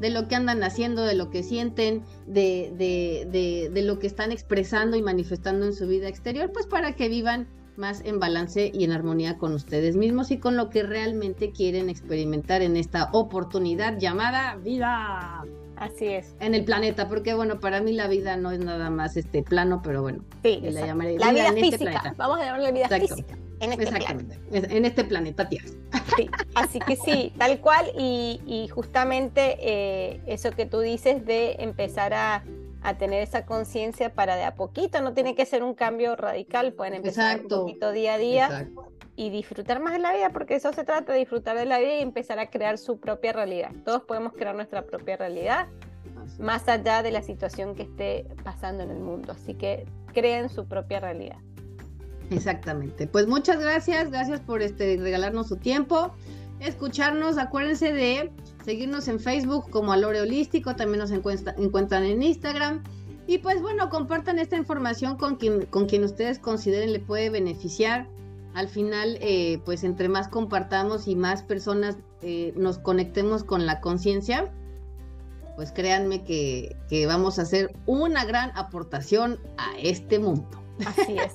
De lo que andan haciendo, de lo que sienten, de, de, de, de lo que están expresando y manifestando en su vida exterior, pues para que vivan más en balance y en armonía con ustedes mismos y con lo que realmente quieren experimentar en esta oportunidad llamada vida. Así es. En el planeta, porque bueno, para mí la vida no es nada más este plano, pero bueno. Sí, la llamaré la vida, en este física. Este planeta. Vamos a llamarle vida física. En este Exactamente, en este planeta Tierra. Sí, así que sí, tal cual, y, y justamente eh, eso que tú dices de empezar a, a tener esa conciencia para de a poquito, no tiene que ser un cambio radical, pueden empezar un poquito día a día Exacto y disfrutar más de la vida, porque eso se trata de disfrutar de la vida y empezar a crear su propia realidad. Todos podemos crear nuestra propia realidad, más allá de la situación que esté pasando en el mundo. Así que creen su propia realidad. Exactamente. Pues muchas gracias, gracias por este regalarnos su tiempo, escucharnos. Acuérdense de seguirnos en Facebook como Alore Holístico, también nos encuentran en Instagram. Y pues bueno, compartan esta información con quien, con quien ustedes consideren le puede beneficiar al final, eh, pues entre más compartamos y más personas eh, nos conectemos con la conciencia, pues créanme que, vamos a hacer una gran aportación a este mundo. Así es.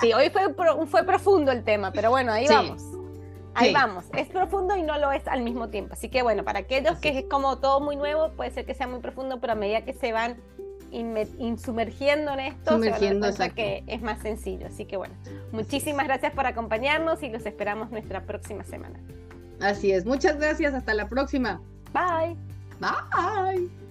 Sí, hoy fue, fue profundo el tema, pero bueno, ahí vamos. Ahí vamos. Es profundo y no lo es al mismo tiempo. Así que bueno, para aquellos que es como todo muy nuevo, puede ser que sea muy profundo, pero a medida que se van insumergiendo en esto, Sumergiendo, se que es más sencillo. Así que bueno, muchísimas gracias por acompañarnos y los esperamos nuestra próxima semana. Así es, muchas gracias, hasta la próxima. Bye. Bye.